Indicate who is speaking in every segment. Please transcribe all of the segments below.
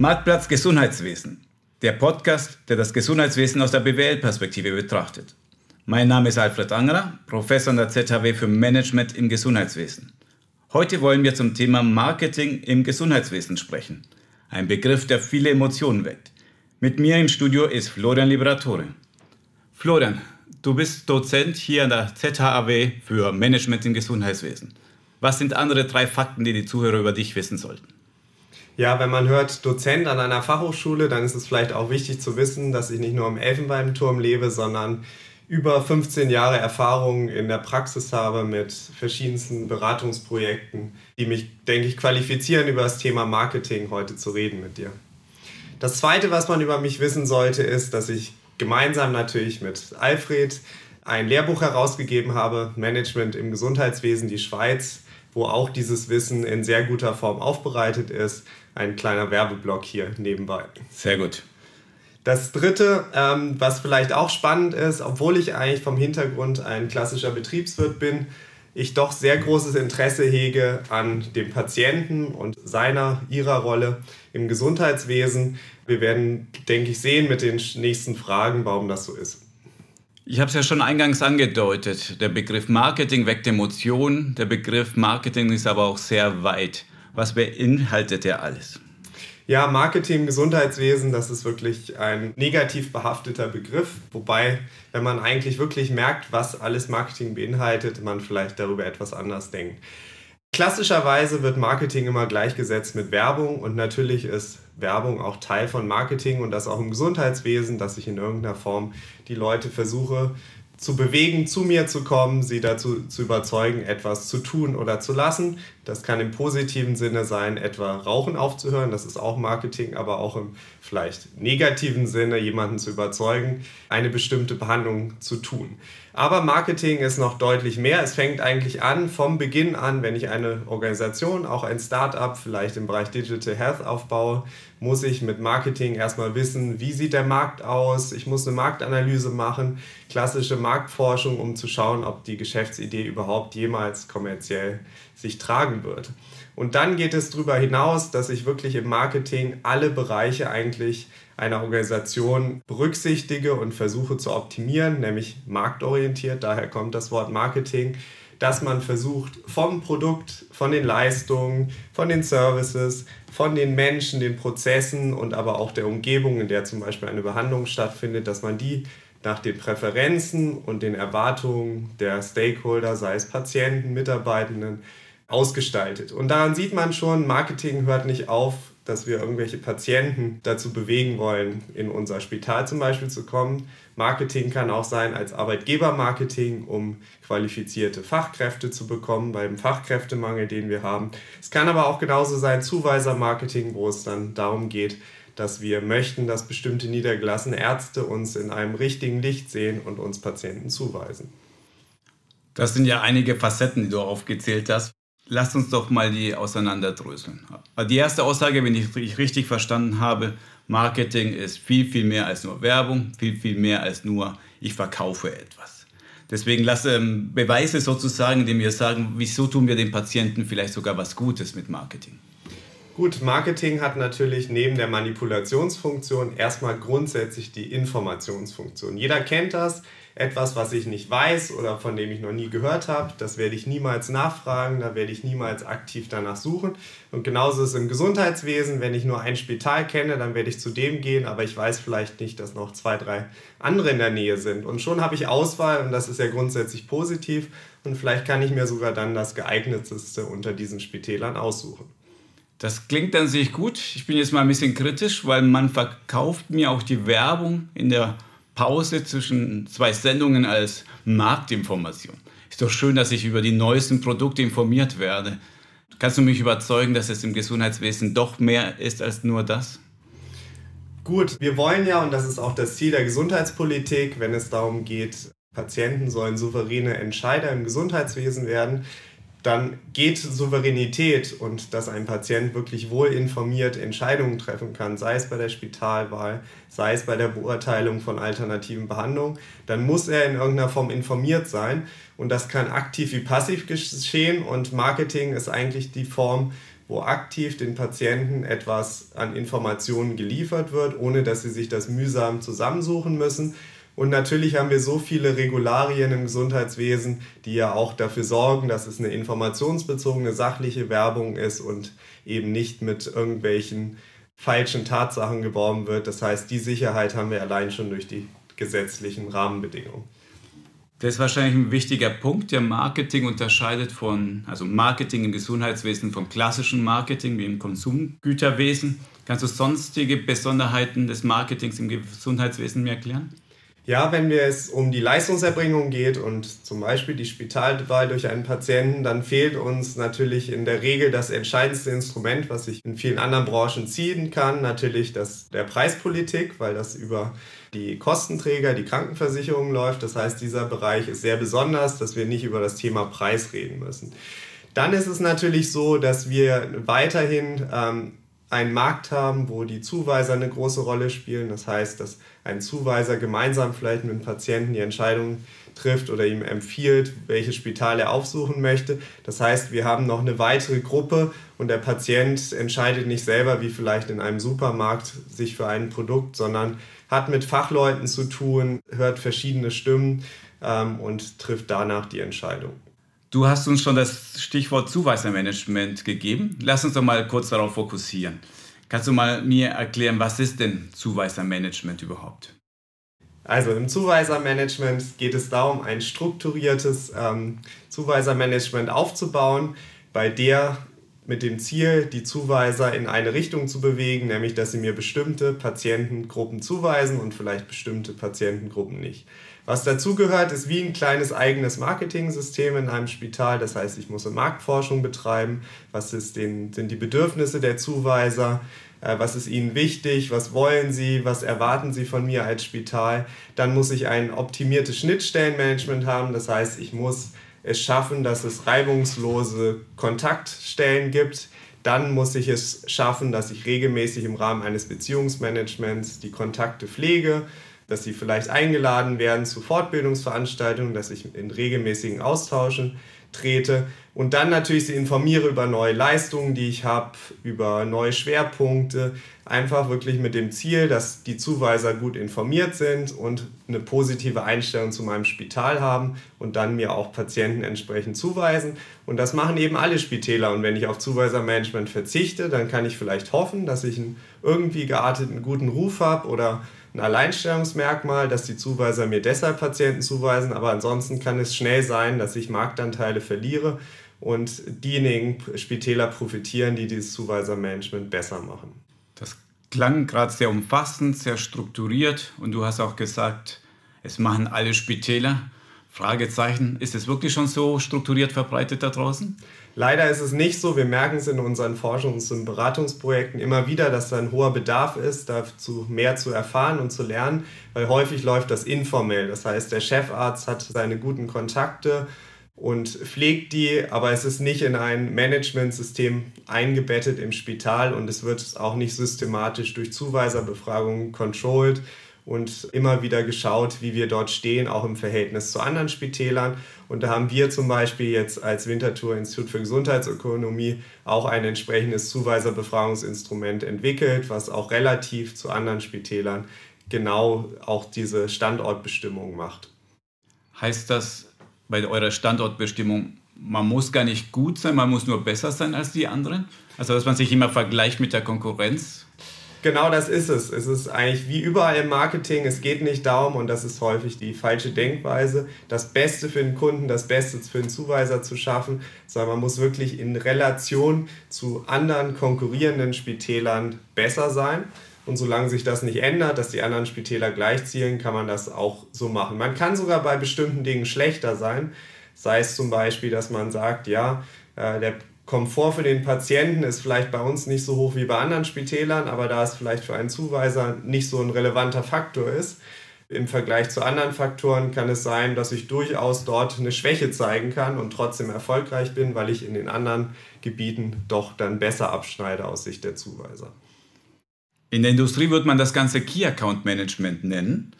Speaker 1: Marktplatz Gesundheitswesen. Der Podcast, der das Gesundheitswesen aus der BWL-Perspektive betrachtet. Mein Name ist Alfred Angerer, Professor an der ZHW für Management im Gesundheitswesen. Heute wollen wir zum Thema Marketing im Gesundheitswesen sprechen. Ein Begriff, der viele Emotionen weckt. Mit mir im Studio ist Florian Liberatore. Florian, du bist Dozent hier an der ZHAW für Management im Gesundheitswesen. Was sind andere drei Fakten, die die Zuhörer über dich wissen sollten?
Speaker 2: Ja, wenn man hört Dozent an einer Fachhochschule, dann ist es vielleicht auch wichtig zu wissen, dass ich nicht nur im Elfenbeinturm lebe, sondern über 15 Jahre Erfahrung in der Praxis habe mit verschiedensten Beratungsprojekten, die mich, denke ich, qualifizieren, über das Thema Marketing heute zu reden mit dir. Das Zweite, was man über mich wissen sollte, ist, dass ich gemeinsam natürlich mit Alfred ein Lehrbuch herausgegeben habe, Management im Gesundheitswesen, die Schweiz, wo auch dieses Wissen in sehr guter Form aufbereitet ist. Ein kleiner Werbeblock hier nebenbei.
Speaker 1: Sehr gut.
Speaker 2: Das dritte, ähm, was vielleicht auch spannend ist, obwohl ich eigentlich vom Hintergrund ein klassischer Betriebswirt bin, ich doch sehr großes Interesse hege an dem Patienten und seiner, ihrer Rolle im Gesundheitswesen. Wir werden, denke ich, sehen mit den nächsten Fragen, warum das so ist.
Speaker 1: Ich habe es ja schon eingangs angedeutet. Der Begriff Marketing weckt Emotionen. Der Begriff Marketing ist aber auch sehr weit. Was beinhaltet der alles?
Speaker 2: Ja, Marketing, Gesundheitswesen, das ist wirklich ein negativ behafteter Begriff. Wobei, wenn man eigentlich wirklich merkt, was alles Marketing beinhaltet, man vielleicht darüber etwas anders denkt. Klassischerweise wird Marketing immer gleichgesetzt mit Werbung und natürlich ist Werbung auch Teil von Marketing und das auch im Gesundheitswesen, dass ich in irgendeiner Form die Leute versuche zu bewegen, zu mir zu kommen, sie dazu zu überzeugen, etwas zu tun oder zu lassen. Das kann im positiven Sinne sein, etwa Rauchen aufzuhören, das ist auch Marketing, aber auch im vielleicht negativen Sinne, jemanden zu überzeugen, eine bestimmte Behandlung zu tun. Aber Marketing ist noch deutlich mehr. Es fängt eigentlich an vom Beginn an, wenn ich eine Organisation, auch ein Startup, vielleicht im Bereich Digital Health aufbaue, muss ich mit Marketing erstmal wissen, wie sieht der Markt aus. Ich muss eine Marktanalyse machen, klassische Marktforschung, um zu schauen, ob die Geschäftsidee überhaupt jemals kommerziell sich tragen wird. Und dann geht es darüber hinaus, dass ich wirklich im Marketing alle Bereiche eigentlich einer Organisation berücksichtige und versuche zu optimieren, nämlich marktorientiert, daher kommt das Wort Marketing, dass man versucht, vom Produkt, von den Leistungen, von den Services, von den Menschen, den Prozessen und aber auch der Umgebung, in der zum Beispiel eine Behandlung stattfindet, dass man die nach den Präferenzen und den Erwartungen der Stakeholder, sei es Patienten, Mitarbeitenden, ausgestaltet. Und daran sieht man schon, Marketing hört nicht auf, dass wir irgendwelche Patienten dazu bewegen wollen, in unser Spital zum Beispiel zu kommen. Marketing kann auch sein als Arbeitgebermarketing, um qualifizierte Fachkräfte zu bekommen beim Fachkräftemangel, den wir haben. Es kann aber auch genauso sein Zuweisermarketing, wo es dann darum geht, dass wir möchten, dass bestimmte niedergelassene Ärzte uns in einem richtigen Licht sehen und uns Patienten zuweisen.
Speaker 1: Das sind ja einige Facetten, die du aufgezählt hast. Lass uns doch mal die auseinanderdröseln. Die erste Aussage, wenn ich richtig verstanden habe, Marketing ist viel, viel mehr als nur Werbung, viel, viel mehr als nur ich verkaufe etwas. Deswegen lasse ähm, Beweise sozusagen, indem wir sagen, wieso tun wir den Patienten vielleicht sogar was Gutes mit Marketing.
Speaker 2: Gut, Marketing hat natürlich neben der Manipulationsfunktion erstmal grundsätzlich die Informationsfunktion. Jeder kennt das etwas, was ich nicht weiß oder von dem ich noch nie gehört habe, das werde ich niemals nachfragen, da werde ich niemals aktiv danach suchen. Und genauso ist es im Gesundheitswesen, wenn ich nur ein Spital kenne, dann werde ich zu dem gehen, aber ich weiß vielleicht nicht, dass noch zwei, drei andere in der Nähe sind. Und schon habe ich Auswahl und das ist ja grundsätzlich positiv und vielleicht kann ich mir sogar dann das geeignetste unter diesen Spitälern aussuchen.
Speaker 1: Das klingt an sich gut. Ich bin jetzt mal ein bisschen kritisch, weil man verkauft mir auch die Werbung in der Pause zwischen zwei Sendungen als Marktinformation. Ist doch schön, dass ich über die neuesten Produkte informiert werde. Kannst du mich überzeugen, dass es im Gesundheitswesen doch mehr ist als nur das?
Speaker 2: Gut, wir wollen ja, und das ist auch das Ziel der Gesundheitspolitik, wenn es darum geht, Patienten sollen souveräne Entscheider im Gesundheitswesen werden, dann geht Souveränität und dass ein Patient wirklich wohl informiert Entscheidungen treffen kann, sei es bei der Spitalwahl, sei es bei der Beurteilung von alternativen Behandlungen, dann muss er in irgendeiner Form informiert sein und das kann aktiv wie passiv geschehen und Marketing ist eigentlich die Form, wo aktiv den Patienten etwas an Informationen geliefert wird, ohne dass sie sich das mühsam zusammensuchen müssen. Und natürlich haben wir so viele Regularien im Gesundheitswesen, die ja auch dafür sorgen, dass es eine informationsbezogene, sachliche Werbung ist und eben nicht mit irgendwelchen falschen Tatsachen geworben wird. Das heißt, die Sicherheit haben wir allein schon durch die gesetzlichen Rahmenbedingungen.
Speaker 1: Das ist wahrscheinlich ein wichtiger Punkt. Der Marketing unterscheidet von, also Marketing im Gesundheitswesen vom klassischen Marketing wie im Konsumgüterwesen. Kannst du sonstige Besonderheiten des Marketings im Gesundheitswesen mir erklären?
Speaker 2: Ja, wenn es um die Leistungserbringung geht und zum Beispiel die Spitalwahl durch einen Patienten, dann fehlt uns natürlich in der Regel das entscheidendste Instrument, was sich in vielen anderen Branchen ziehen kann, natürlich das der Preispolitik, weil das über die Kostenträger, die Krankenversicherung läuft. Das heißt, dieser Bereich ist sehr besonders, dass wir nicht über das Thema Preis reden müssen. Dann ist es natürlich so, dass wir weiterhin ähm, einen Markt haben, wo die Zuweiser eine große Rolle spielen. Das heißt, dass ein Zuweiser gemeinsam vielleicht mit dem Patienten die Entscheidung trifft oder ihm empfiehlt, welches Spital er aufsuchen möchte. Das heißt, wir haben noch eine weitere Gruppe und der Patient entscheidet nicht selber, wie vielleicht in einem Supermarkt sich für ein Produkt, sondern hat mit Fachleuten zu tun, hört verschiedene Stimmen ähm, und trifft danach die Entscheidung.
Speaker 1: Du hast uns schon das Stichwort Zuweisermanagement gegeben. Lass uns doch mal kurz darauf fokussieren. Kannst du mal mir erklären, was ist denn Zuweisermanagement überhaupt?
Speaker 2: Also im Zuweisermanagement geht es darum, ein strukturiertes ähm, Zuweisermanagement aufzubauen, bei der mit dem Ziel, die Zuweiser in eine Richtung zu bewegen, nämlich dass sie mir bestimmte Patientengruppen zuweisen und vielleicht bestimmte Patientengruppen nicht. Was dazugehört, ist wie ein kleines eigenes Marketing-System in einem Spital. Das heißt, ich muss eine Marktforschung betreiben. Was den, sind die Bedürfnisse der Zuweiser? Äh, was ist ihnen wichtig? Was wollen sie? Was erwarten sie von mir als Spital? Dann muss ich ein optimiertes Schnittstellenmanagement haben. Das heißt, ich muss es schaffen, dass es reibungslose Kontaktstellen gibt. Dann muss ich es schaffen, dass ich regelmäßig im Rahmen eines Beziehungsmanagements die Kontakte pflege dass sie vielleicht eingeladen werden zu Fortbildungsveranstaltungen, dass ich in regelmäßigen Austauschen trete und dann natürlich sie informiere über neue Leistungen, die ich habe, über neue Schwerpunkte, einfach wirklich mit dem Ziel, dass die Zuweiser gut informiert sind und eine positive Einstellung zu meinem Spital haben und dann mir auch Patienten entsprechend zuweisen. Und das machen eben alle Spitäler. Und wenn ich auf Zuweisermanagement verzichte, dann kann ich vielleicht hoffen, dass ich einen irgendwie gearteten guten Ruf habe oder ein Alleinstellungsmerkmal, dass die Zuweiser mir deshalb Patienten zuweisen, aber ansonsten kann es schnell sein, dass ich Marktanteile verliere und diejenigen Spitäler profitieren, die dieses Zuweisermanagement besser machen.
Speaker 1: Das klang gerade sehr umfassend, sehr strukturiert und du hast auch gesagt, es machen alle Spitäler. Fragezeichen, ist es wirklich schon so strukturiert verbreitet da draußen?
Speaker 2: Leider ist es nicht so. Wir merken es in unseren Forschungs- und Beratungsprojekten immer wieder, dass da ein hoher Bedarf ist, dazu mehr zu erfahren und zu lernen, weil häufig läuft das informell. Das heißt, der Chefarzt hat seine guten Kontakte und pflegt die, aber es ist nicht in ein Managementsystem eingebettet im Spital und es wird auch nicht systematisch durch Zuweiserbefragungen controlled und immer wieder geschaut, wie wir dort stehen, auch im Verhältnis zu anderen Spitälern. Und da haben wir zum Beispiel jetzt als Winterthur Institut für Gesundheitsökonomie auch ein entsprechendes Zuweiserbefragungsinstrument entwickelt, was auch relativ zu anderen Spitälern genau auch diese Standortbestimmung macht.
Speaker 1: Heißt das bei eurer Standortbestimmung, man muss gar nicht gut sein, man muss nur besser sein als die anderen? Also dass man sich immer vergleicht mit der Konkurrenz?
Speaker 2: Genau das ist es. Es ist eigentlich wie überall im Marketing, es geht nicht darum, und das ist häufig die falsche Denkweise, das Beste für den Kunden, das Beste für den Zuweiser zu schaffen, sondern man muss wirklich in Relation zu anderen konkurrierenden Spitälern besser sein. Und solange sich das nicht ändert, dass die anderen Spitäler gleichzielen, kann man das auch so machen. Man kann sogar bei bestimmten Dingen schlechter sein. Sei es zum Beispiel, dass man sagt, ja, äh, der Komfort für den Patienten ist vielleicht bei uns nicht so hoch wie bei anderen Spitälern, aber da es vielleicht für einen Zuweiser nicht so ein relevanter Faktor ist, im Vergleich zu anderen Faktoren kann es sein, dass ich durchaus dort eine Schwäche zeigen kann und trotzdem erfolgreich bin, weil ich in den anderen Gebieten doch dann besser abschneide aus Sicht der Zuweiser.
Speaker 1: In der Industrie würde man das Ganze Key Account Management nennen.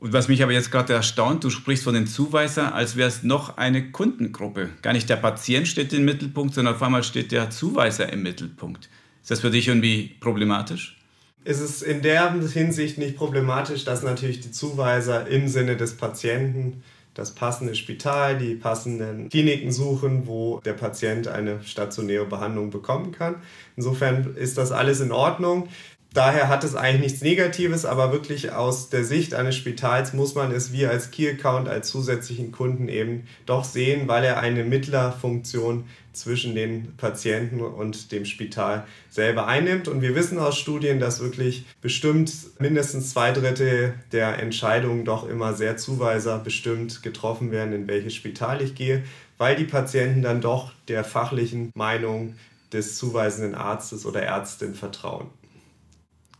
Speaker 1: Und was mich aber jetzt gerade erstaunt, du sprichst von den Zuweisern, als wäre es noch eine Kundengruppe. Gar nicht der Patient steht im Mittelpunkt, sondern auf einmal steht der Zuweiser im Mittelpunkt. Ist das für dich irgendwie problematisch?
Speaker 2: Es ist in der Hinsicht nicht problematisch, dass natürlich die Zuweiser im Sinne des Patienten das passende Spital, die passenden Kliniken suchen, wo der Patient eine stationäre Behandlung bekommen kann. Insofern ist das alles in Ordnung. Daher hat es eigentlich nichts Negatives, aber wirklich aus der Sicht eines Spitals muss man es wir als Key-Account, als zusätzlichen Kunden eben doch sehen, weil er eine Mittlerfunktion zwischen den Patienten und dem Spital selber einnimmt. Und wir wissen aus Studien, dass wirklich bestimmt mindestens zwei Drittel der Entscheidungen doch immer sehr zuweiserbestimmt getroffen werden, in welches Spital ich gehe, weil die Patienten dann doch der fachlichen Meinung des zuweisenden Arztes oder Ärztin vertrauen.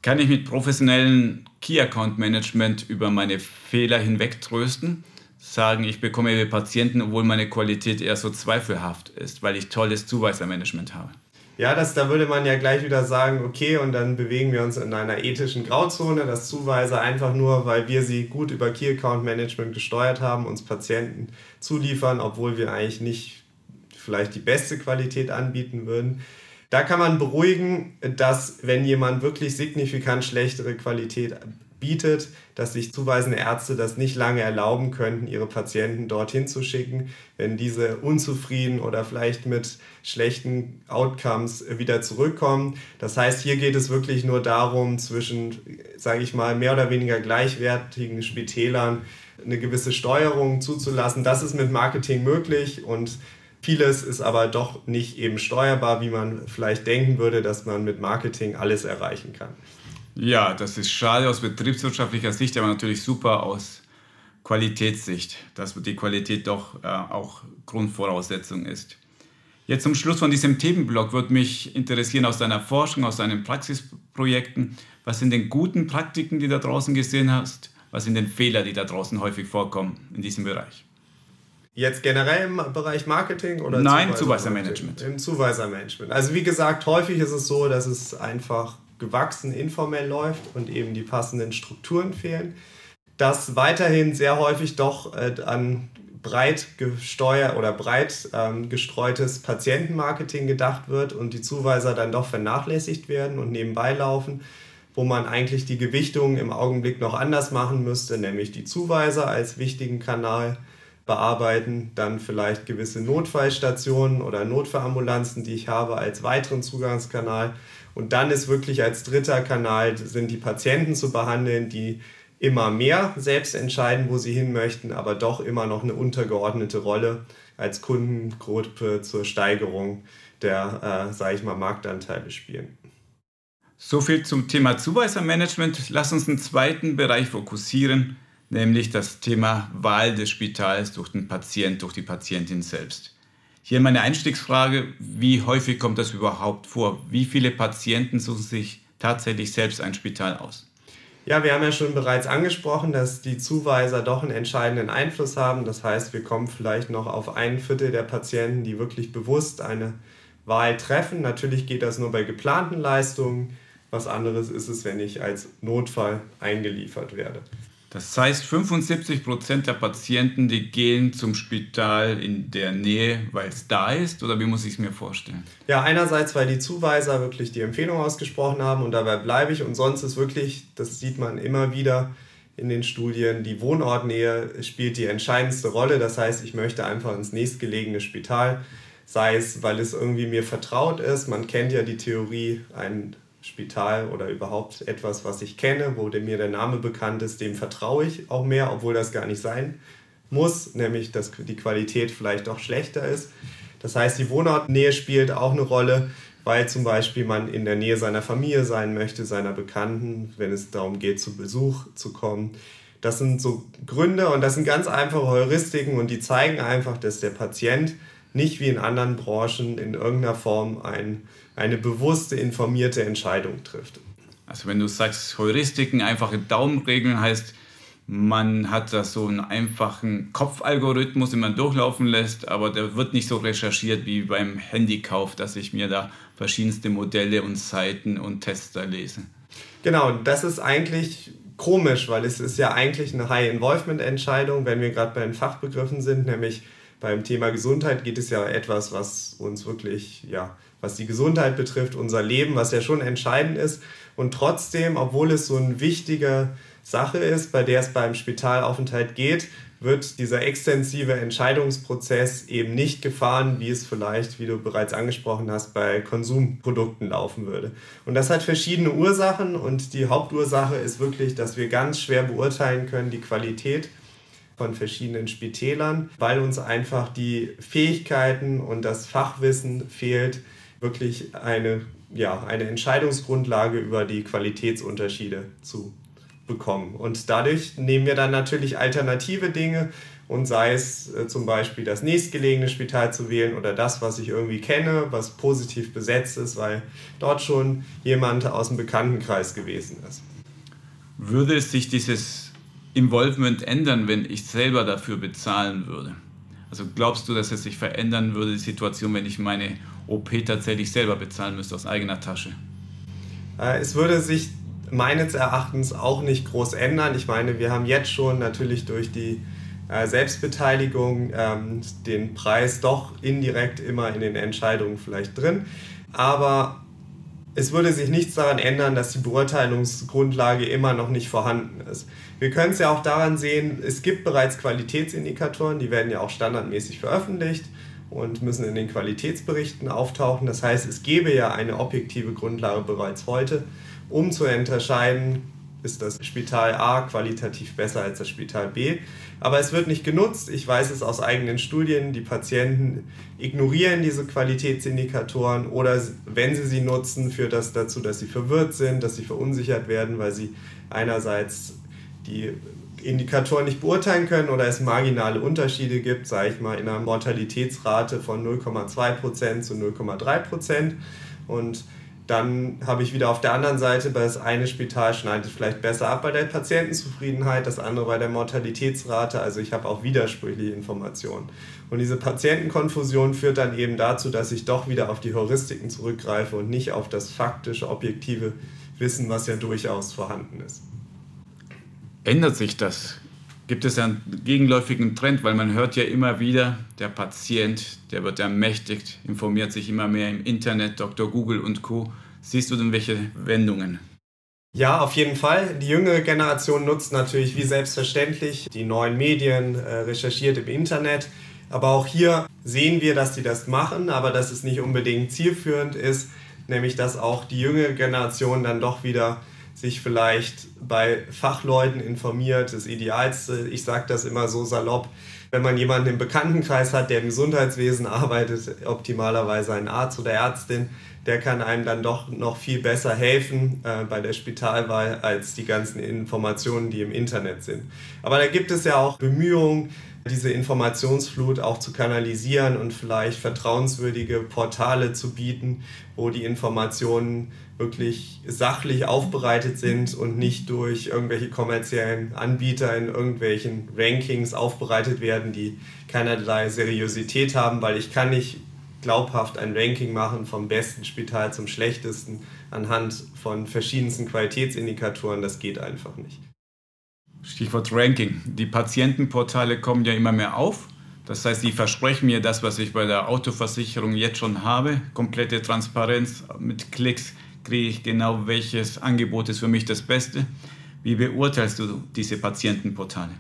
Speaker 1: Kann ich mit professionellem Key Account Management über meine Fehler hinweg trösten? Sagen, ich bekomme Patienten, obwohl meine Qualität eher so zweifelhaft ist, weil ich tolles Zuweisermanagement habe.
Speaker 2: Ja, das, da würde man ja gleich wieder sagen, okay, und dann bewegen wir uns in einer ethischen Grauzone, dass Zuweiser einfach nur, weil wir sie gut über Key Account Management gesteuert haben, uns Patienten zuliefern, obwohl wir eigentlich nicht vielleicht die beste Qualität anbieten würden. Da kann man beruhigen, dass wenn jemand wirklich signifikant schlechtere Qualität bietet, dass sich zuweisende Ärzte das nicht lange erlauben könnten, ihre Patienten dorthin zu schicken, wenn diese unzufrieden oder vielleicht mit schlechten Outcomes wieder zurückkommen. Das heißt, hier geht es wirklich nur darum, zwischen, sage ich mal, mehr oder weniger gleichwertigen Spitälern eine gewisse Steuerung zuzulassen. Das ist mit Marketing möglich und Vieles ist aber doch nicht eben steuerbar, wie man vielleicht denken würde, dass man mit Marketing alles erreichen kann.
Speaker 1: Ja, das ist schade aus betriebswirtschaftlicher Sicht, aber natürlich super aus Qualitätssicht, dass die Qualität doch äh, auch Grundvoraussetzung ist. Jetzt zum Schluss von diesem Themenblock würde mich interessieren aus deiner Forschung, aus deinen Praxisprojekten, was sind denn guten Praktiken, die du da draußen gesehen hast? Was sind denn Fehler, die da draußen häufig vorkommen in diesem Bereich?
Speaker 2: Jetzt generell im Bereich Marketing oder
Speaker 1: Nein, Zuweisermanagement.
Speaker 2: Im Zuweisermanagement. Also wie gesagt, häufig ist es so, dass es einfach gewachsen informell läuft und eben die passenden Strukturen fehlen. Dass weiterhin sehr häufig doch äh, an breit gesteuert oder breit ähm, gestreutes Patientenmarketing gedacht wird und die Zuweiser dann doch vernachlässigt werden und nebenbei laufen, wo man eigentlich die Gewichtung im Augenblick noch anders machen müsste, nämlich die Zuweiser als wichtigen Kanal bearbeiten, dann vielleicht gewisse Notfallstationen oder Notfallambulanzen, die ich habe, als weiteren Zugangskanal. Und dann ist wirklich als dritter Kanal sind die Patienten zu behandeln, die immer mehr selbst entscheiden, wo sie hin möchten, aber doch immer noch eine untergeordnete Rolle als Kundengruppe zur Steigerung der, äh, sage ich mal, Marktanteile spielen.
Speaker 1: So viel zum Thema Zuweisermanagement. Lass uns einen zweiten Bereich fokussieren, nämlich das Thema Wahl des Spitals durch den Patient, durch die Patientin selbst. Hier meine Einstiegsfrage, wie häufig kommt das überhaupt vor? Wie viele Patienten suchen sich tatsächlich selbst ein Spital aus?
Speaker 2: Ja, wir haben ja schon bereits angesprochen, dass die Zuweiser doch einen entscheidenden Einfluss haben. Das heißt, wir kommen vielleicht noch auf ein Viertel der Patienten, die wirklich bewusst eine Wahl treffen. Natürlich geht das nur bei geplanten Leistungen. Was anderes ist es, wenn ich als Notfall eingeliefert werde.
Speaker 1: Das heißt, 75 Prozent der Patienten, die gehen zum Spital in der Nähe, weil es da ist, oder wie muss ich es mir vorstellen?
Speaker 2: Ja, einerseits, weil die Zuweiser wirklich die Empfehlung ausgesprochen haben und dabei bleibe ich. Und sonst ist wirklich, das sieht man immer wieder in den Studien, die Wohnortnähe spielt die entscheidendste Rolle. Das heißt, ich möchte einfach ins nächstgelegene Spital, sei es, weil es irgendwie mir vertraut ist. Man kennt ja die Theorie, ein Spital oder überhaupt etwas, was ich kenne, wo mir der Name bekannt ist, dem vertraue ich auch mehr, obwohl das gar nicht sein muss, nämlich dass die Qualität vielleicht auch schlechter ist. Das heißt, die Wohnortnähe spielt auch eine Rolle, weil zum Beispiel man in der Nähe seiner Familie sein möchte, seiner Bekannten, wenn es darum geht, zu Besuch zu kommen. Das sind so Gründe und das sind ganz einfache Heuristiken und die zeigen einfach, dass der Patient nicht wie in anderen Branchen in irgendeiner Form ein eine bewusste, informierte Entscheidung trifft.
Speaker 1: Also wenn du sagst, Heuristiken, einfache Daumenregeln heißt, man hat da so einen einfachen Kopfalgorithmus, den man durchlaufen lässt, aber der wird nicht so recherchiert wie beim Handykauf, dass ich mir da verschiedenste Modelle und Seiten und Tester lese.
Speaker 2: Genau, das ist eigentlich komisch, weil es ist ja eigentlich eine High-Involvement-Entscheidung, wenn wir gerade bei den Fachbegriffen sind, nämlich beim Thema Gesundheit geht es ja etwas, was uns wirklich, ja, was die Gesundheit betrifft, unser Leben, was ja schon entscheidend ist. Und trotzdem, obwohl es so eine wichtige Sache ist, bei der es beim Spitalaufenthalt geht, wird dieser extensive Entscheidungsprozess eben nicht gefahren, wie es vielleicht, wie du bereits angesprochen hast, bei Konsumprodukten laufen würde. Und das hat verschiedene Ursachen und die Hauptursache ist wirklich, dass wir ganz schwer beurteilen können, die Qualität von verschiedenen Spitälern, weil uns einfach die Fähigkeiten und das Fachwissen fehlt, wirklich eine, ja, eine Entscheidungsgrundlage über die Qualitätsunterschiede zu bekommen. Und dadurch nehmen wir dann natürlich alternative Dinge und sei es äh, zum Beispiel das nächstgelegene Spital zu wählen oder das, was ich irgendwie kenne, was positiv besetzt ist, weil dort schon jemand aus dem Bekanntenkreis gewesen ist.
Speaker 1: Würde sich dieses Involvement ändern, wenn ich selber dafür bezahlen würde? Also glaubst du, dass es sich verändern würde, die Situation, wenn ich meine OP tatsächlich selber bezahlen müsste aus eigener Tasche?
Speaker 2: Äh, es würde sich meines Erachtens auch nicht groß ändern. Ich meine, wir haben jetzt schon natürlich durch die äh, Selbstbeteiligung ähm, den Preis doch indirekt immer in den Entscheidungen vielleicht drin. Aber es würde sich nichts daran ändern, dass die Beurteilungsgrundlage immer noch nicht vorhanden ist. Wir können es ja auch daran sehen, es gibt bereits Qualitätsindikatoren, die werden ja auch standardmäßig veröffentlicht und müssen in den Qualitätsberichten auftauchen. Das heißt, es gäbe ja eine objektive Grundlage bereits heute um zu unterscheiden, ist das Spital A qualitativ besser als das Spital B. Aber es wird nicht genutzt. Ich weiß es aus eigenen Studien. Die Patienten ignorieren diese Qualitätsindikatoren oder wenn sie sie nutzen, führt das dazu, dass sie verwirrt sind, dass sie verunsichert werden, weil sie einerseits die Indikatoren nicht beurteilen können oder es marginale Unterschiede gibt, sage ich mal, in einer Mortalitätsrate von 0,2% zu 0,3%. Und dann habe ich wieder auf der anderen Seite, das eine Spital schneidet vielleicht besser ab bei der Patientenzufriedenheit, das andere bei der Mortalitätsrate. Also ich habe auch widersprüchliche Informationen. Und diese Patientenkonfusion führt dann eben dazu, dass ich doch wieder auf die Heuristiken zurückgreife und nicht auf das faktische, objektive Wissen, was ja durchaus vorhanden ist.
Speaker 1: Ändert sich das? Gibt es einen gegenläufigen Trend, weil man hört ja immer wieder, der Patient, der wird ermächtigt, informiert sich immer mehr im Internet, Dr. Google und Co. Siehst du denn welche Wendungen?
Speaker 2: Ja, auf jeden Fall. Die jüngere Generation nutzt natürlich wie selbstverständlich die neuen Medien, äh, recherchiert im Internet. Aber auch hier sehen wir, dass sie das machen, aber dass es nicht unbedingt zielführend ist, nämlich dass auch die jüngere Generation dann doch wieder sich vielleicht bei Fachleuten informiert. Das Idealste, ich sage das immer so salopp, wenn man jemanden im Bekanntenkreis hat, der im Gesundheitswesen arbeitet, optimalerweise ein Arzt oder Ärztin, der kann einem dann doch noch viel besser helfen äh, bei der Spitalwahl als die ganzen Informationen, die im Internet sind. Aber da gibt es ja auch Bemühungen, diese Informationsflut auch zu kanalisieren und vielleicht vertrauenswürdige Portale zu bieten, wo die Informationen wirklich sachlich aufbereitet sind und nicht durch irgendwelche kommerziellen Anbieter in irgendwelchen Rankings aufbereitet werden, die keinerlei Seriosität haben, weil ich kann nicht glaubhaft ein Ranking machen vom besten Spital zum schlechtesten anhand von verschiedensten Qualitätsindikatoren. Das geht einfach nicht.
Speaker 1: Stichwort Ranking. Die Patientenportale kommen ja immer mehr auf. Das heißt, die versprechen mir das, was ich bei der Autoversicherung jetzt schon habe. Komplette Transparenz mit Klicks kriege ich genau, welches Angebot ist für mich das Beste. Wie beurteilst du diese Patientenportale?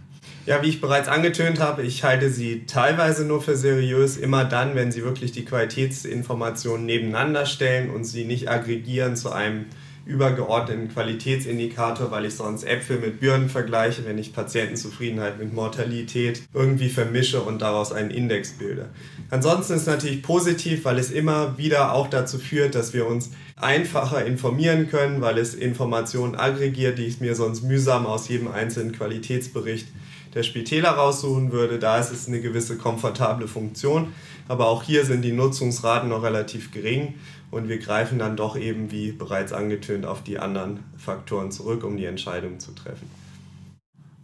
Speaker 2: Ja, wie ich bereits angetönt habe, ich halte sie teilweise nur für seriös, immer dann, wenn sie wirklich die Qualitätsinformationen nebeneinander stellen und sie nicht aggregieren zu einem übergeordneten Qualitätsindikator, weil ich sonst Äpfel mit Birnen vergleiche, wenn ich Patientenzufriedenheit mit Mortalität irgendwie vermische und daraus einen Index bilde. Ansonsten ist es natürlich positiv, weil es immer wieder auch dazu führt, dass wir uns einfacher informieren können, weil es Informationen aggregiert, die ich mir sonst mühsam aus jedem einzelnen Qualitätsbericht der Spitäler raussuchen würde. Da ist es eine gewisse komfortable Funktion, aber auch hier sind die Nutzungsraten noch relativ gering und wir greifen dann doch eben, wie bereits angetönt, auf die anderen Faktoren zurück, um die Entscheidung zu treffen.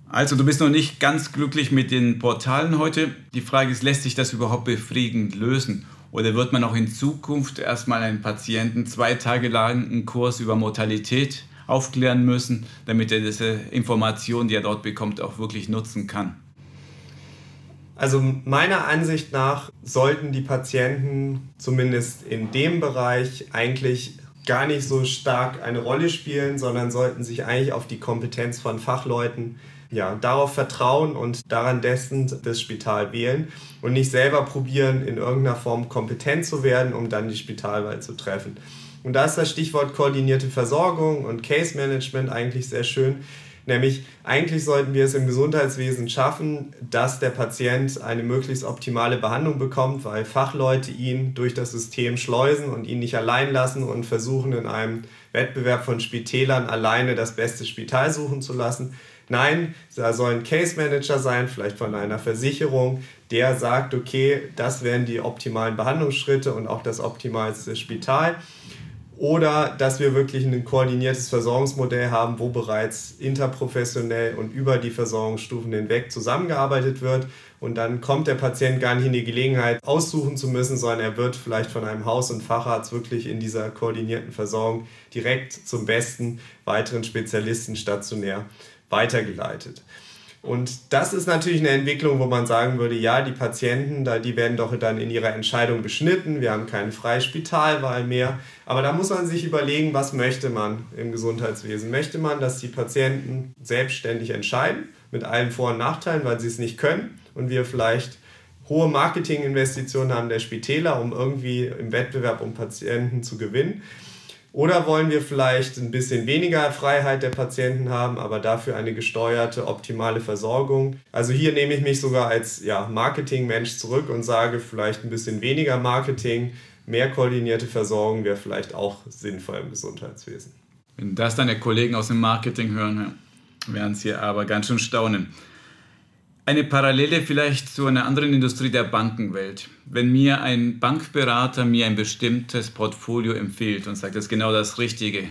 Speaker 1: Also du bist noch nicht ganz glücklich mit den Portalen heute. Die Frage ist, lässt sich das überhaupt befriedigend lösen? Oder wird man auch in Zukunft erstmal einen Patienten zwei Tage lang einen Kurs über Mortalität aufklären müssen, damit er diese Information, die er dort bekommt, auch wirklich nutzen kann?
Speaker 2: Also meiner Ansicht nach sollten die Patienten zumindest in dem Bereich eigentlich gar nicht so stark eine Rolle spielen, sondern sollten sich eigentlich auf die Kompetenz von Fachleuten ja, darauf vertrauen und daran dessen das Spital wählen und nicht selber probieren, in irgendeiner Form kompetent zu werden, um dann die Spitalwahl zu treffen. Und da ist das Stichwort koordinierte Versorgung und Case Management eigentlich sehr schön. Nämlich eigentlich sollten wir es im Gesundheitswesen schaffen, dass der Patient eine möglichst optimale Behandlung bekommt, weil Fachleute ihn durch das System schleusen und ihn nicht allein lassen und versuchen in einem Wettbewerb von Spitälern alleine das beste Spital suchen zu lassen. Nein, da soll ein Case Manager sein, vielleicht von einer Versicherung, der sagt, okay, das wären die optimalen Behandlungsschritte und auch das optimalste Spital. Oder dass wir wirklich ein koordiniertes Versorgungsmodell haben, wo bereits interprofessionell und über die Versorgungsstufen hinweg zusammengearbeitet wird. Und dann kommt der Patient gar nicht in die Gelegenheit, aussuchen zu müssen, sondern er wird vielleicht von einem Haus- und Facharzt wirklich in dieser koordinierten Versorgung direkt zum besten weiteren Spezialisten stationär weitergeleitet. Und das ist natürlich eine Entwicklung, wo man sagen würde, ja, die Patienten, die werden doch dann in ihrer Entscheidung beschnitten, wir haben keine freie Spitalwahl mehr. Aber da muss man sich überlegen, was möchte man im Gesundheitswesen? Möchte man, dass die Patienten selbstständig entscheiden, mit allen Vor- und Nachteilen, weil sie es nicht können und wir vielleicht hohe Marketinginvestitionen haben der Spitäler, um irgendwie im Wettbewerb um Patienten zu gewinnen? Oder wollen wir vielleicht ein bisschen weniger Freiheit der Patienten haben, aber dafür eine gesteuerte, optimale Versorgung? Also hier nehme ich mich sogar als ja, Marketingmensch zurück und sage vielleicht ein bisschen weniger Marketing, mehr koordinierte Versorgung wäre vielleicht auch sinnvoll im Gesundheitswesen.
Speaker 1: Wenn das deine Kollegen aus dem Marketing hören, werden sie aber ganz schön staunen. Eine Parallele vielleicht zu einer anderen Industrie der Bankenwelt. Wenn mir ein Bankberater mir ein bestimmtes Portfolio empfiehlt und sagt, das ist genau das Richtige,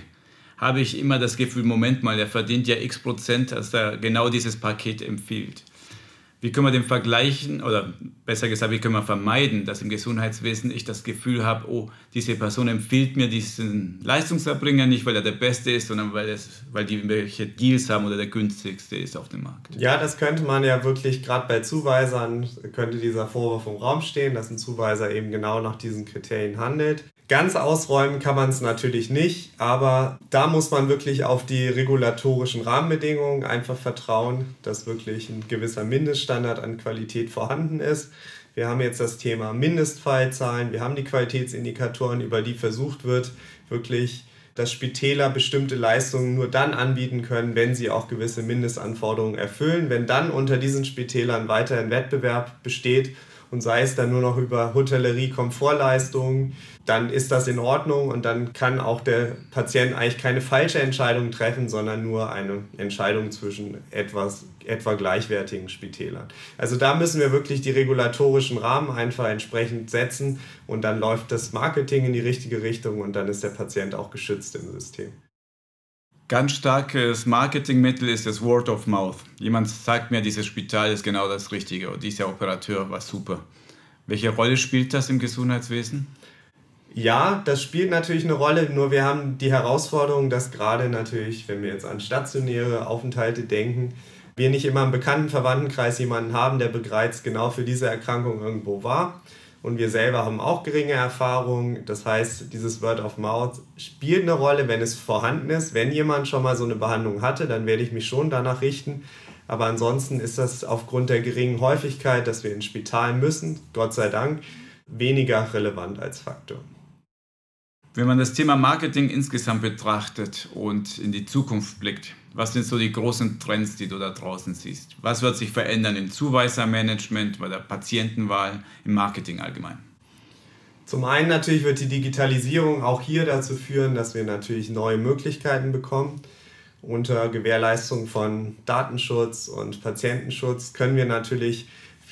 Speaker 1: habe ich immer das Gefühl, Moment mal, er verdient ja x Prozent, als er genau dieses Paket empfiehlt. Wie können wir den vergleichen oder besser gesagt, wie können wir vermeiden, dass im Gesundheitswesen ich das Gefühl habe, oh, diese Person empfiehlt mir diesen Leistungserbringer nicht, weil er der Beste ist, sondern weil, es, weil die welche Deals haben oder der günstigste ist auf dem Markt.
Speaker 2: Ja, das könnte man ja wirklich, gerade bei Zuweisern, könnte dieser Vorwurf im Raum stehen, dass ein Zuweiser eben genau nach diesen Kriterien handelt. Ganz ausräumen kann man es natürlich nicht, aber da muss man wirklich auf die regulatorischen Rahmenbedingungen einfach vertrauen, dass wirklich ein gewisser Mindeststandard an Qualität vorhanden ist. Wir haben jetzt das Thema Mindestfallzahlen, wir haben die Qualitätsindikatoren, über die versucht wird, wirklich dass Spitäler bestimmte Leistungen nur dann anbieten können, wenn sie auch gewisse Mindestanforderungen erfüllen. Wenn dann unter diesen Spitälern weiterhin Wettbewerb besteht und sei es dann nur noch über Hotellerie, Komfortleistungen, dann ist das in Ordnung und dann kann auch der Patient eigentlich keine falsche Entscheidung treffen, sondern nur eine Entscheidung zwischen etwas, etwa gleichwertigen Spitälern. Also da müssen wir wirklich die regulatorischen Rahmen einfach entsprechend setzen und dann läuft das Marketing in die richtige Richtung und dann ist der Patient auch geschützt im System.
Speaker 1: Ganz starkes Marketingmittel ist das Word of Mouth. Jemand sagt mir, dieses Spital ist genau das Richtige oder dieser Operateur war super. Welche Rolle spielt das im Gesundheitswesen?
Speaker 2: Ja, das spielt natürlich eine Rolle, nur wir haben die Herausforderung, dass gerade natürlich, wenn wir jetzt an stationäre Aufenthalte denken, wir nicht immer im bekannten Verwandtenkreis jemanden haben, der bereits genau für diese Erkrankung irgendwo war. Und wir selber haben auch geringe Erfahrungen. Das heißt, dieses Word of Mouth spielt eine Rolle, wenn es vorhanden ist. Wenn jemand schon mal so eine Behandlung hatte, dann werde ich mich schon danach richten. Aber ansonsten ist das aufgrund der geringen Häufigkeit, dass wir ins Spital müssen, Gott sei Dank, weniger relevant als Faktor.
Speaker 1: Wenn man das Thema Marketing insgesamt betrachtet und in die Zukunft blickt, was sind so die großen Trends, die du da draußen siehst? Was wird sich verändern im Zuweisermanagement, bei der Patientenwahl, im Marketing allgemein?
Speaker 2: Zum einen natürlich wird die Digitalisierung auch hier dazu führen, dass wir natürlich neue Möglichkeiten bekommen. Unter Gewährleistung von Datenschutz und Patientenschutz können wir natürlich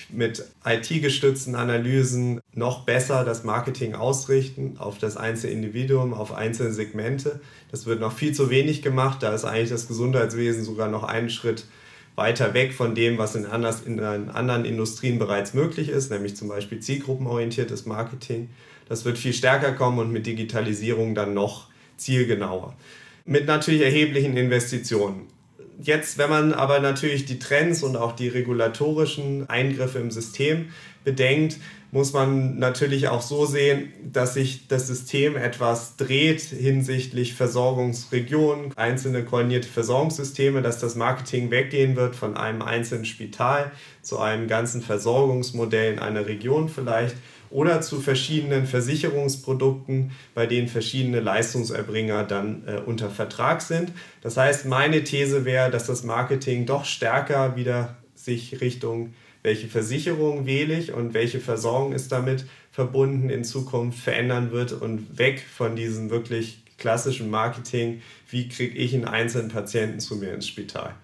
Speaker 2: mit IT-gestützten Analysen noch besser das Marketing ausrichten auf das einzelne Individuum, auf einzelne Segmente. Das wird noch viel zu wenig gemacht. Da ist eigentlich das Gesundheitswesen sogar noch einen Schritt weiter weg von dem, was in, anders, in anderen Industrien bereits möglich ist, nämlich zum Beispiel zielgruppenorientiertes Marketing. Das wird viel stärker kommen und mit Digitalisierung dann noch zielgenauer. mit natürlich erheblichen Investitionen. Jetzt, wenn man aber natürlich die Trends und auch die regulatorischen Eingriffe im System bedenkt, muss man natürlich auch so sehen, dass sich das System etwas dreht hinsichtlich Versorgungsregionen, einzelne koordinierte Versorgungssysteme, dass das Marketing weggehen wird von einem einzelnen Spital zu einem ganzen Versorgungsmodell in einer Region vielleicht oder zu verschiedenen Versicherungsprodukten, bei denen verschiedene Leistungserbringer dann äh, unter Vertrag sind. Das heißt, meine These wäre, dass das Marketing doch stärker wieder sich Richtung welche Versicherung wähle ich und welche Versorgung ist damit verbunden in Zukunft verändern wird und weg von diesem wirklich klassischen Marketing, wie kriege ich einen einzelnen Patienten zu mir ins Spital.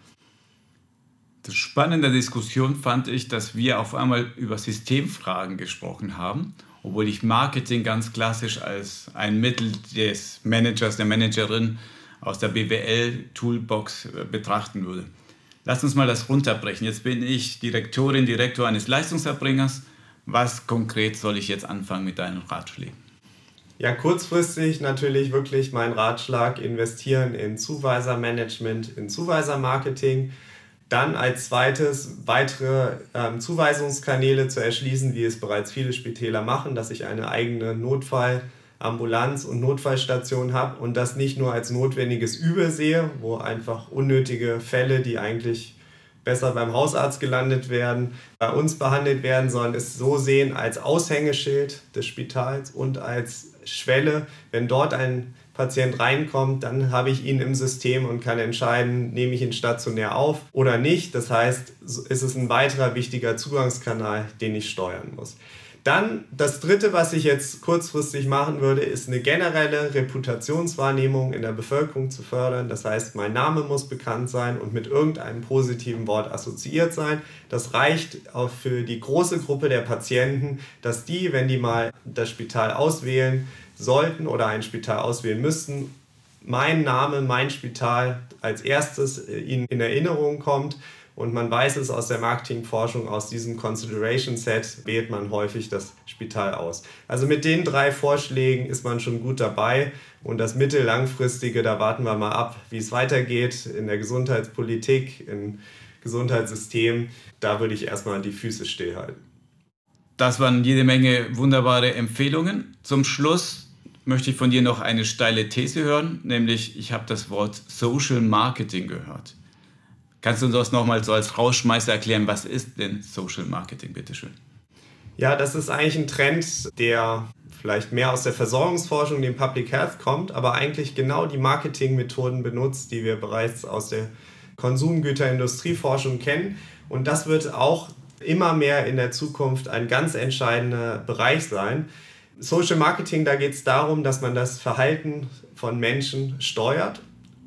Speaker 1: Spannende Diskussion fand ich, dass wir auf einmal über Systemfragen gesprochen haben, obwohl ich Marketing ganz klassisch als ein Mittel des Managers, der Managerin aus der BWL-Toolbox äh, betrachten würde. Lass uns mal das runterbrechen. Jetzt bin ich Direktorin, Direktor eines Leistungserbringers. Was konkret soll ich jetzt anfangen mit deinen Ratschlägen?
Speaker 2: Ja, kurzfristig natürlich wirklich mein Ratschlag, investieren in Zuweisermanagement, in Zuweisermarketing. Dann als zweites weitere ähm, Zuweisungskanäle zu erschließen, wie es bereits viele Spitäler machen, dass ich eine eigene Notfall- Ambulanz- und Notfallstation habe und das nicht nur als notwendiges Übel sehe, wo einfach unnötige Fälle, die eigentlich besser beim Hausarzt gelandet werden, bei uns behandelt werden, sondern es so sehen als Aushängeschild des Spitals und als Schwelle. Wenn dort ein Patient reinkommt, dann habe ich ihn im System und kann entscheiden, nehme ich ihn stationär auf oder nicht. Das heißt, ist es ein weiterer wichtiger Zugangskanal, den ich steuern muss. Dann das Dritte, was ich jetzt kurzfristig machen würde, ist eine generelle Reputationswahrnehmung in der Bevölkerung zu fördern. Das heißt, mein Name muss bekannt sein und mit irgendeinem positiven Wort assoziiert sein. Das reicht auch für die große Gruppe der Patienten, dass die, wenn die mal das Spital auswählen sollten oder ein Spital auswählen müssten, mein Name, mein Spital als erstes ihnen in Erinnerung kommt und man weiß es aus der Marketingforschung, aus diesem Consideration Set wählt man häufig das Spital aus. Also mit den drei Vorschlägen ist man schon gut dabei. Und das mittel-langfristige, da warten wir mal ab, wie es weitergeht in der Gesundheitspolitik, im Gesundheitssystem. Da würde ich erstmal die Füße stillhalten.
Speaker 1: Das waren jede Menge wunderbare Empfehlungen. Zum Schluss möchte ich von dir noch eine steile These hören, nämlich ich habe das Wort Social Marketing gehört. Kannst du uns das nochmal so als Rausschmeißer erklären, was ist denn Social Marketing, bitteschön?
Speaker 2: Ja, das ist eigentlich ein Trend, der vielleicht mehr aus der Versorgungsforschung, dem Public Health kommt, aber eigentlich genau die Marketingmethoden benutzt, die wir bereits aus der Konsumgüterindustrieforschung kennen. Und das wird auch immer mehr in der Zukunft ein ganz entscheidender Bereich sein. Social Marketing, da geht es darum, dass man das Verhalten von Menschen steuert,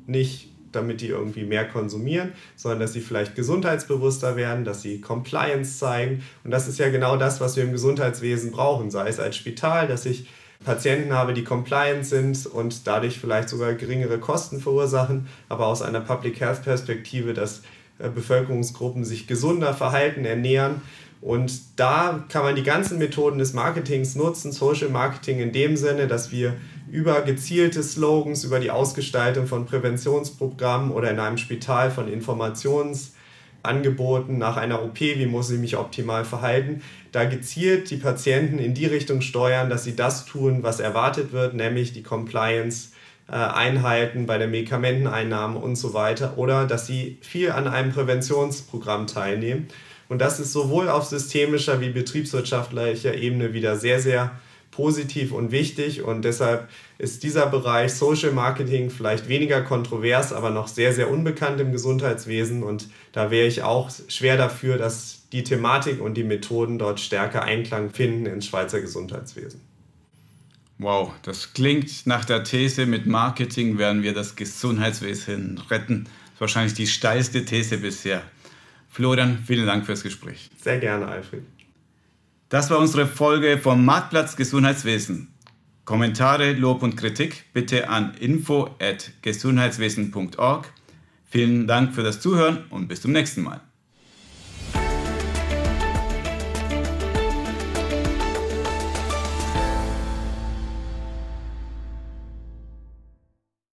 Speaker 2: nicht damit die irgendwie mehr konsumieren, sondern dass sie vielleicht gesundheitsbewusster werden, dass sie Compliance zeigen. Und das ist ja genau das, was wir im Gesundheitswesen brauchen, sei es als Spital, dass ich Patienten habe, die compliant sind und dadurch vielleicht sogar geringere Kosten verursachen, aber aus einer Public Health Perspektive, dass äh, Bevölkerungsgruppen sich gesunder verhalten, ernähren. Und da kann man die ganzen Methoden des Marketings nutzen, Social Marketing in dem Sinne, dass wir über gezielte Slogans, über die Ausgestaltung von Präventionsprogrammen oder in einem Spital von Informationsangeboten nach einer OP, wie muss ich mich optimal verhalten, da gezielt die Patienten in die Richtung steuern, dass sie das tun, was erwartet wird, nämlich die Compliance äh, einhalten bei der Medikamenteneinnahme und so weiter oder dass sie viel an einem Präventionsprogramm teilnehmen. Und das ist sowohl auf systemischer wie betriebswirtschaftlicher Ebene wieder sehr, sehr positiv und wichtig und deshalb ist dieser Bereich Social Marketing vielleicht weniger kontrovers, aber noch sehr, sehr unbekannt im Gesundheitswesen und da wäre ich auch schwer dafür, dass die Thematik und die Methoden dort stärker Einklang finden ins Schweizer Gesundheitswesen.
Speaker 1: Wow, das klingt nach der These, mit Marketing werden wir das Gesundheitswesen retten. Das ist wahrscheinlich die steilste These bisher. Florian, vielen Dank fürs Gespräch.
Speaker 2: Sehr gerne, Alfred.
Speaker 1: Das war unsere Folge vom Marktplatz Gesundheitswesen. Kommentare, Lob und Kritik bitte an info@gesundheitswesen.org. Vielen Dank für das Zuhören und bis zum nächsten Mal.